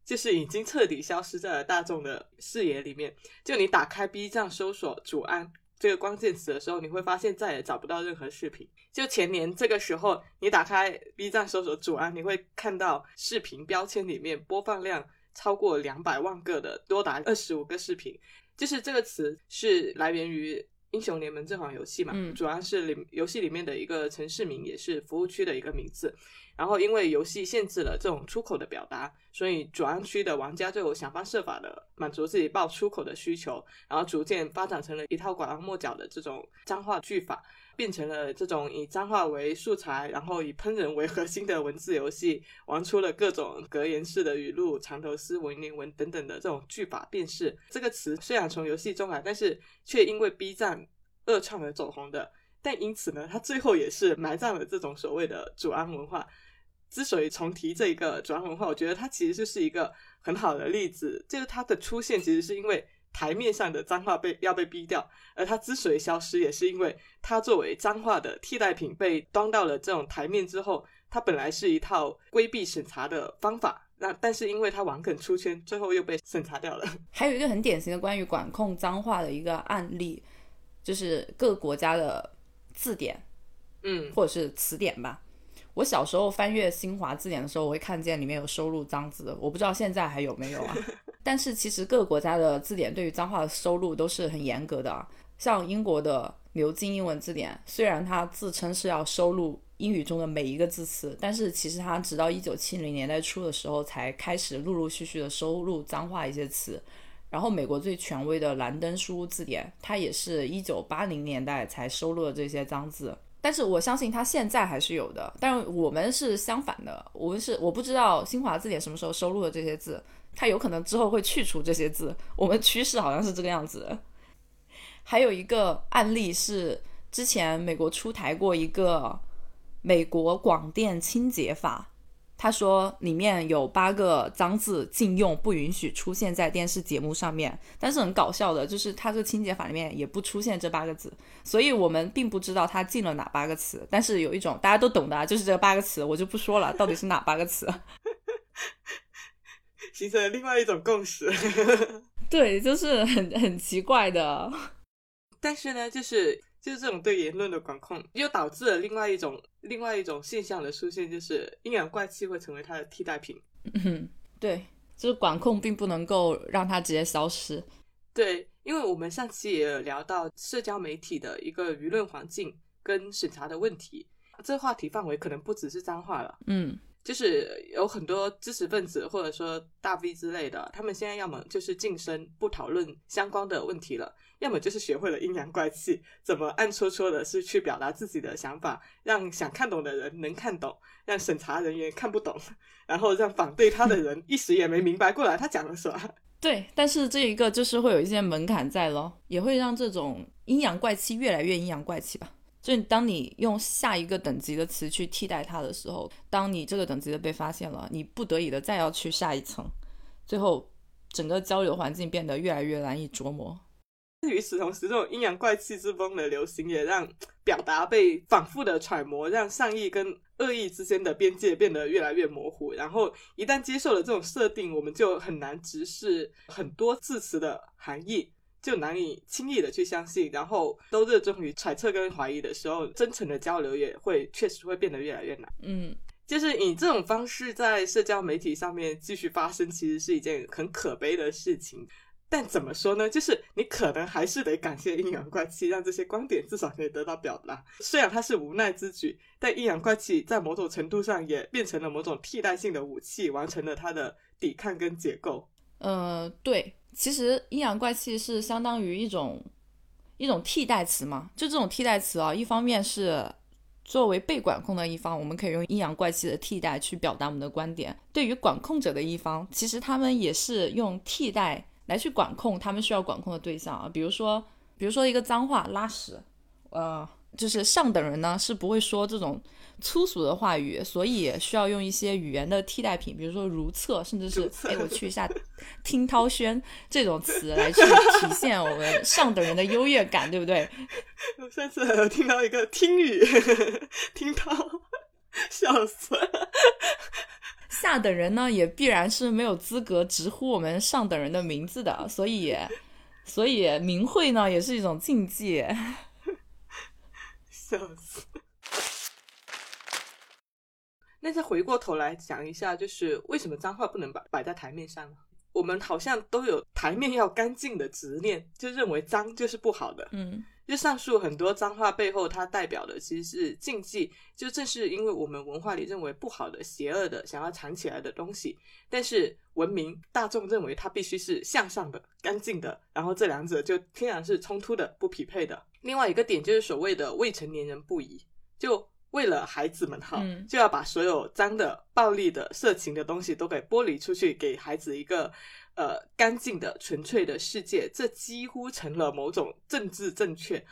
就是已经彻底消失在了大众的视野里面。就你打开 B 站搜索“祖安”这个关键词的时候，你会发现再也找不到任何视频。就前年这个时候，你打开 B 站搜索“祖安”，你会看到视频标签里面播放量超过两百万个的，多达二十五个视频。就是这个词是来源于《英雄联盟》这款游戏嘛，嗯主要是里游戏里面的一个城市名，也是服务区的一个名字。然后因为游戏限制了这种出口的表达，所以主安区的玩家就有想方设法的满足自己报出口的需求，然后逐渐发展成了一套拐弯抹角的这种脏话句法。变成了这种以脏话为素材，然后以喷人为核心的文字游戏，玩出了各种格言式的语录、长头诗、文言文等等的这种句法辨识。这个词虽然从游戏中来，但是却因为 B 站恶创而走红的。但因此呢，它最后也是埋葬了这种所谓的主安文化。之所以重提这一个主安文化，我觉得它其实就是一个很好的例子，就是它的出现其实是因为台面上的脏话被要被逼掉，而它之所以消失，也是因为它作为脏话的替代品被端到了这种台面之后，它本来是一套规避审查的方法，那但是因为它顽梗出圈，最后又被审查掉了。[LAUGHS] 还有一个很典型的关于管控脏话的一个案例，就是各个国家的字典嗯或者是词典吧。我小时候翻阅新华字典的时候，我会看见里面有收录脏字，我不知道现在还有没有啊。[LAUGHS] 但是其实各个国家的字典对于脏话的收录都是很严格的啊。像英国的牛津英文字典，虽然它自称是要收录英语中的每一个字词，但是其实它直到一九七零年代初的时候才开始陆陆续续的收录脏话一些词。然后美国最权威的兰登书屋字典，它也是一九八零年代才收录了这些脏字。但是我相信它现在还是有的，但我们是相反的，我们是我不知道新华字典什么时候收录的这些字，它有可能之后会去除这些字，我们趋势好像是这个样子。[LAUGHS] 还有一个案例是之前美国出台过一个美国广电清洁法，他说里面有八个脏字禁用，不允许出现在电视节目上面。但是很搞笑的就是，他这个清洁法里面也不出现这八个字，所以我们并不知道他禁了哪八个词。但是有一种大家都懂的，就是这八个词，我就不说了，到底是哪八个词，[LAUGHS] 形成了另外一种共识。[LAUGHS] 对，就是很很奇怪的。但是呢，就是就是这种对言论的管控，又导致了另外一种另外一种现象的出现，就是阴阳怪气会成为它的替代品。[LAUGHS] 嗯，对，就是管控并不能够让它直接消失。对，因为我们上期也有聊到社交媒体的一个舆论环境跟审查的问题，这话题范围可能不只是脏话了。嗯。就是有很多知识分子或者说大 V 之类的，他们现在要么就是晋升不讨论相关的问题了，要么就是学会了阴阳怪气，怎么暗戳戳的是去表达自己的想法，让想看懂的人能看懂，让审查人员看不懂，然后让反对他的人一时也没明白过来他讲了什么。[LAUGHS] 对，但是这一个就是会有一些门槛在咯，也会让这种阴阳怪气越来越阴阳怪气吧。就当你用下一个等级的词去替代它的时候，当你这个等级的被发现了，你不得已的再要去下一层，最后整个交流环境变得越来越难以琢磨。[LAUGHS] 与此同时，这种阴阳怪气之风的流行，也让表达被反复的揣摩，让善意跟恶意之间的边界变得越来越模糊。然后一旦接受了这种设定，我们就很难直视很多字词的含义。就难以轻易的去相信，然后都热衷于揣测跟怀疑的时候，真诚的交流也会确实会变得越来越难。嗯，就是以这种方式在社交媒体上面继续发生，其实是一件很可悲的事情。但怎么说呢？就是你可能还是得感谢阴阳怪气，让这些观点至少可以得到表达。虽然它是无奈之举，但阴阳怪气在某种程度上也变成了某种替代性的武器，完成了它的抵抗跟解构。呃，对。其实阴阳怪气是相当于一种一种替代词嘛，就这种替代词啊，一方面是作为被管控的一方，我们可以用阴阳怪气的替代去表达我们的观点；对于管控者的一方，其实他们也是用替代来去管控他们需要管控的对象啊，比如说，比如说一个脏话拉屎，呃。就是上等人呢是不会说这种粗俗的话语，所以需要用一些语言的替代品，比如说如厕，甚至是哎我去一下听涛轩 [LAUGHS] 这种词来去体现我们上等人的优越感，对不对？我上次有听到一个听语 [LAUGHS] 听涛，笑死。下等人呢也必然是没有资格直呼我们上等人的名字的，[LAUGHS] 所以所以名讳呢也是一种禁忌。[LAUGHS] 笑死！那再回过头来讲一下，就是为什么脏话不能摆摆在台面上呢？我们好像都有台面要干净的执念，就认为脏就是不好的。嗯，就上述很多脏话背后，它代表的其实是禁忌。就正是因为我们文化里认为不好的、邪恶的、想要藏起来的东西，但是文明大众认为它必须是向上的、干净的，然后这两者就天然是冲突的、不匹配的。另外一个点就是所谓的未成年人不宜，就为了孩子们好，就要把所有脏的、暴力的、色情的东西都给剥离出去，给孩子一个呃干净的、纯粹的世界。这几乎成了某种政治正确。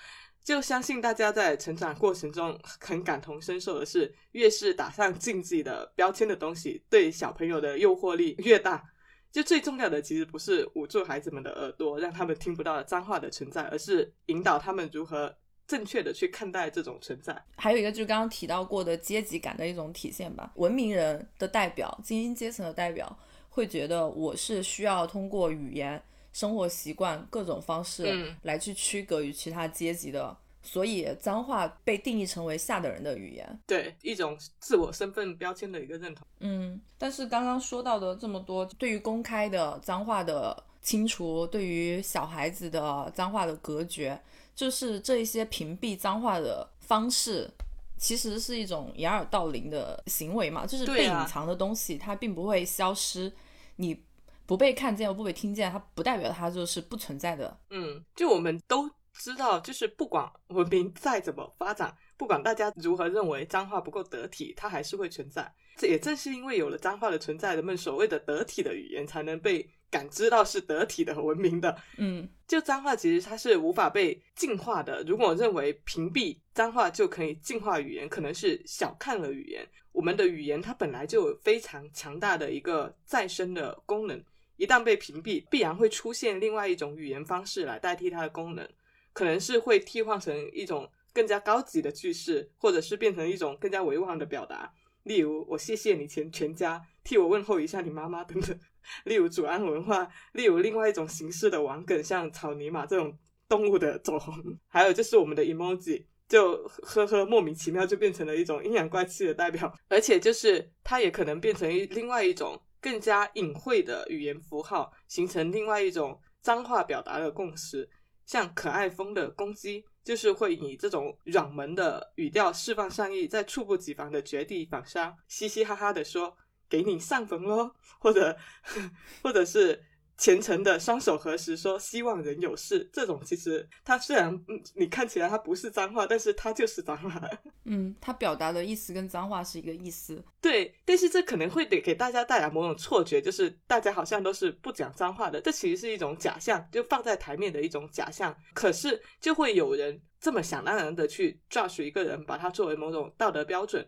就相信大家在成长过程中很感同身受的是，越是打上禁忌的标签的东西，对小朋友的诱惑力越大。就最重要的其实不是捂住孩子们的耳朵，让他们听不到脏话的存在，而是引导他们如何正确的去看待这种存在。还有一个就是刚刚提到过的阶级感的一种体现吧。文明人的代表、精英阶层的代表会觉得我是需要通过语言、生活习惯各种方式来去区隔于其他阶级的。所以脏话被定义成为下等人的语言，对一种自我身份标签的一个认同。嗯，但是刚刚说到的这么多，对于公开的脏话的清除，对于小孩子的脏话的隔绝，就是这一些屏蔽脏话的方式，其实是一种掩耳盗铃的行为嘛？就是被隐藏的东西，它并不会消失，你不被看见，不被听见，它不代表它就是不存在的。嗯，就我们都。知道，就是不管文明再怎么发展，不管大家如何认为脏话不够得体，它还是会存在。这也正是因为有了脏话的存在，人们所谓的得体的语言才能被感知到是得体的、文明的。嗯，就脏话其实它是无法被净化的。如果认为屏蔽脏话就可以净化语言，可能是小看了语言。我们的语言它本来就有非常强大的一个再生的功能，一旦被屏蔽，必然会出现另外一种语言方式来代替它的功能，可能是会替换成一种更加高级的句式，或者是变成一种更加委婉的表达。例如，我谢谢你全全家替我问候一下你妈妈等等。例如，祖安文化，例如另外一种形式的网梗，像草泥马这种动物的走红，还有就是我们的 emoji，就呵呵，莫名其妙就变成了一种阴阳怪气的代表，而且就是它也可能变成一另外一种更加隐晦的语言符号，形成另外一种脏话表达的共识，像可爱风的攻击。就是会以这种软萌的语调释放善意，在猝不及防的绝地反杀，嘻嘻哈哈的说：“给你上坟喽！” [LAUGHS] 或者，[LAUGHS] 或者是。虔诚的双手合十，说希望人有事。这种其实它虽然你看起来它不是脏话，但是它就是脏话。[LAUGHS] 嗯，它表达的意思跟脏话是一个意思。对，但是这可能会给给大家带来某种错觉，就是大家好像都是不讲脏话的。这其实是一种假象，就放在台面的一种假象。可是就会有人这么想当然的去 judge 一个人，把它作为某种道德标准。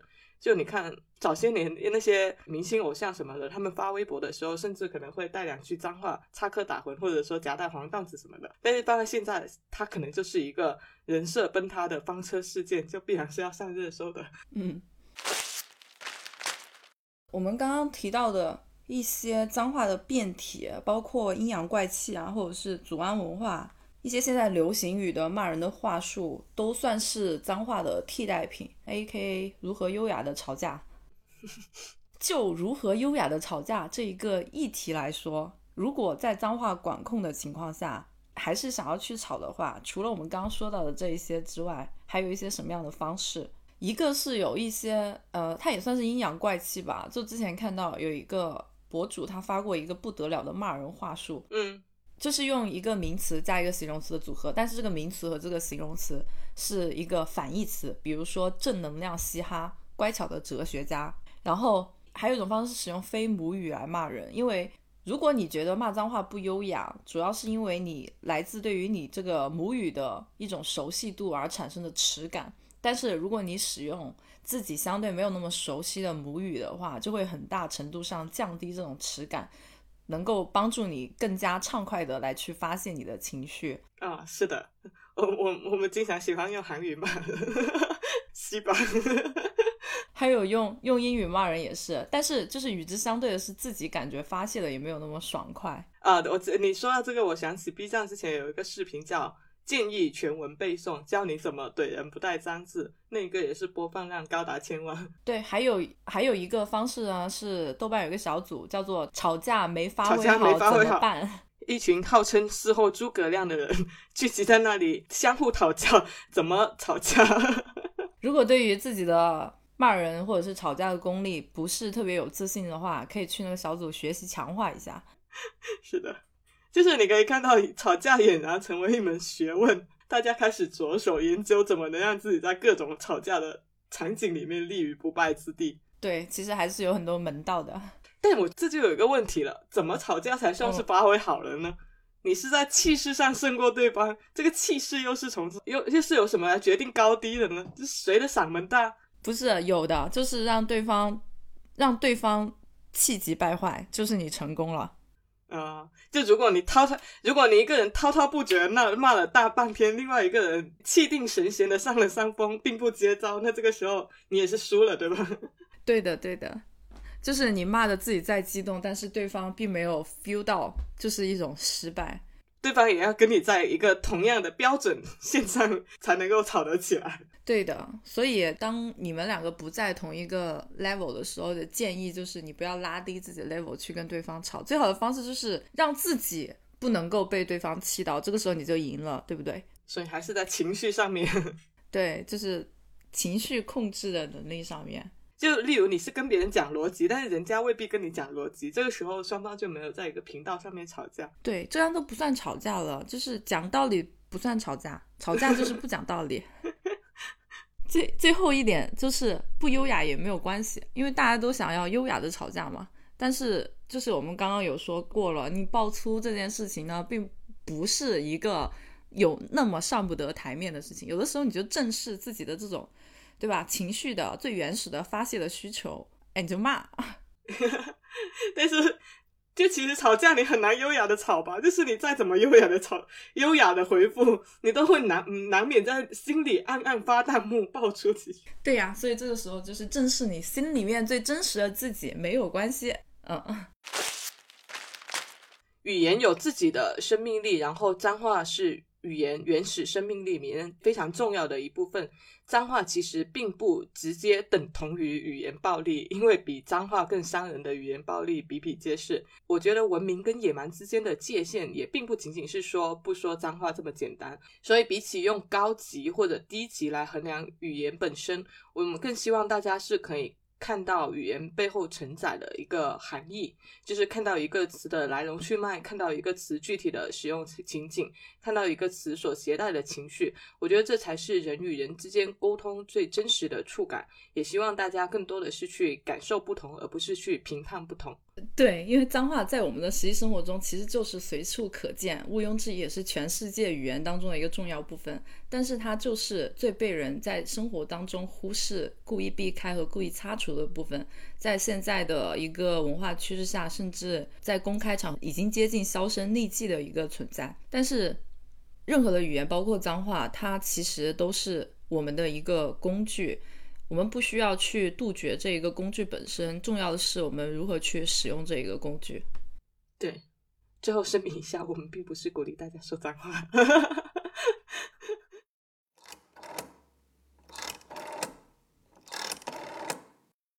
就你看早些年那些明星偶像什么的，他们发微博的时候，甚至可能会带两句脏话，插科打诨，或者说夹带黄段子什么的。但是到了现在，他可能就是一个人设崩塌的翻车事件，就必然是要上热搜的。[LAUGHS] 嗯，我们刚刚提到的一些脏话的变体，包括阴阳怪气啊，或者是祖安文化。一些现在流行语的骂人的话术，都算是脏话的替代品。A.K.A. 如何优雅的吵架？[LAUGHS] 就如何优雅的吵架这一个议题来说，如果在脏话管控的情况下，还是想要去吵的话，除了我们刚刚说到的这一些之外，还有一些什么样的方式？一个是有一些，呃，他也算是阴阳怪气吧。就之前看到有一个博主，他发过一个不得了的骂人话术，嗯。就是用一个名词加一个形容词的组合，但是这个名词和这个形容词是一个反义词，比如说正能量嘻哈、乖巧的哲学家。然后还有一种方式是使用非母语来骂人，因为如果你觉得骂脏话不优雅，主要是因为你来自对于你这个母语的一种熟悉度而产生的耻感。但是如果你使用自己相对没有那么熟悉的母语的话，就会很大程度上降低这种耻感。能够帮助你更加畅快的来去发泄你的情绪啊，是的，我我我们经常喜欢用韩语骂，西吧，[LAUGHS] 还有用用英语骂人也是，但是就是与之相对的是自己感觉发泄的也没有那么爽快啊。我你说到这个，我想起 B 站之前有一个视频叫。建议全文背诵，教你怎么怼人不带脏字，那个也是播放量高达千万。对，还有还有一个方式呢，是豆瓣有个小组叫做“吵架没发挥好怎么办”，[LAUGHS] 一群号称事后诸葛亮的人聚集在那里相互讨教怎么吵架。[LAUGHS] 如果对于自己的骂人或者是吵架的功力不是特别有自信的话，可以去那个小组学习强化一下。[LAUGHS] 是的。就是你可以看到，吵架俨然成为一门学问，大家开始着手研究怎么能让自己在各种吵架的场景里面立于不败之地。对，其实还是有很多门道的。但我这就有一个问题了：怎么吵架才算是发挥好了呢？你是在气势上胜过对方，这个气势又是从又又是由什么来决定高低的呢？是谁的嗓门大？不是有的，就是让对方让对方气急败坏，就是你成功了。啊，就如果你滔滔，如果你一个人滔滔不绝那骂了大半天，另外一个人气定神闲的上了山峰，并不接招，那这个时候你也是输了，对吧？[LAUGHS] 对的，对的，就是你骂的自己再激动，但是对方并没有 feel 到，就是一种失败。对方也要跟你在一个同样的标准线上，才能够吵得起来。对的，所以当你们两个不在同一个 level 的时候的建议就是，你不要拉低自己的 level 去跟对方吵。最好的方式就是让自己不能够被对方气到，这个时候你就赢了，对不对？所以还是在情绪上面，[LAUGHS] 对，就是情绪控制的能力上面。就例如你是跟别人讲逻辑，但是人家未必跟你讲逻辑，这个时候双方就没有在一个频道上面吵架。对，这样都不算吵架了，就是讲道理不算吵架，吵架就是不讲道理。[LAUGHS] 最最后一点就是不优雅也没有关系，因为大家都想要优雅的吵架嘛。但是就是我们刚刚有说过了，你爆粗这件事情呢，并不是一个有那么上不得台面的事情。有的时候你就正视自己的这种，对吧？情绪的最原始的发泄的需求，哎，你就骂。[LAUGHS] 但是。就其实吵架你很难优雅的吵吧，就是你再怎么优雅的吵，优雅的回复，你都会难难免在心里暗暗发弹幕爆出几句。对呀，所以这个时候就是正视你心里面最真实的自己，没有关系。嗯嗯。语言有自己的生命力，然后脏话是。语言原始生命力里面非常重要的一部分，脏话其实并不直接等同于语言暴力，因为比脏话更伤人的语言暴力比比皆是。我觉得文明跟野蛮之间的界限也并不仅仅是说不说脏话这么简单。所以比起用高级或者低级来衡量语言本身，我们更希望大家是可以。看到语言背后承载的一个含义，就是看到一个词的来龙去脉，看到一个词具体的使用情景，看到一个词所携带的情绪。我觉得这才是人与人之间沟通最真实的触感。也希望大家更多的是去感受不同，而不是去评判不同。对，因为脏话在我们的实际生活中其实就是随处可见，毋庸置疑也是全世界语言当中的一个重要部分。但是它就是最被人在生活当中忽视、故意避开和故意擦除的部分。在现在的一个文化趋势下，甚至在公开场已经接近销声匿迹的一个存在。但是，任何的语言，包括脏话，它其实都是我们的一个工具。我们不需要去杜绝这一个工具本身，重要的是我们如何去使用这一个工具。对，最后声明一下，我们并不是鼓励大家说脏话。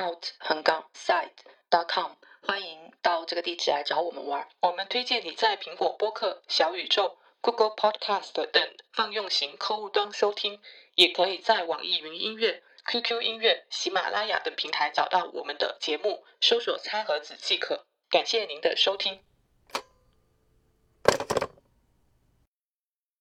out 横杠 side dot com，欢迎到这个地址来找我们玩。我们推荐你在苹果播客、小宇宙、Google Podcast 等泛用型客户端收听，也可以在网易云音乐。QQ 音乐、喜马拉雅等平台找到我们的节目，搜索“餐盒子”即可。感谢您的收听。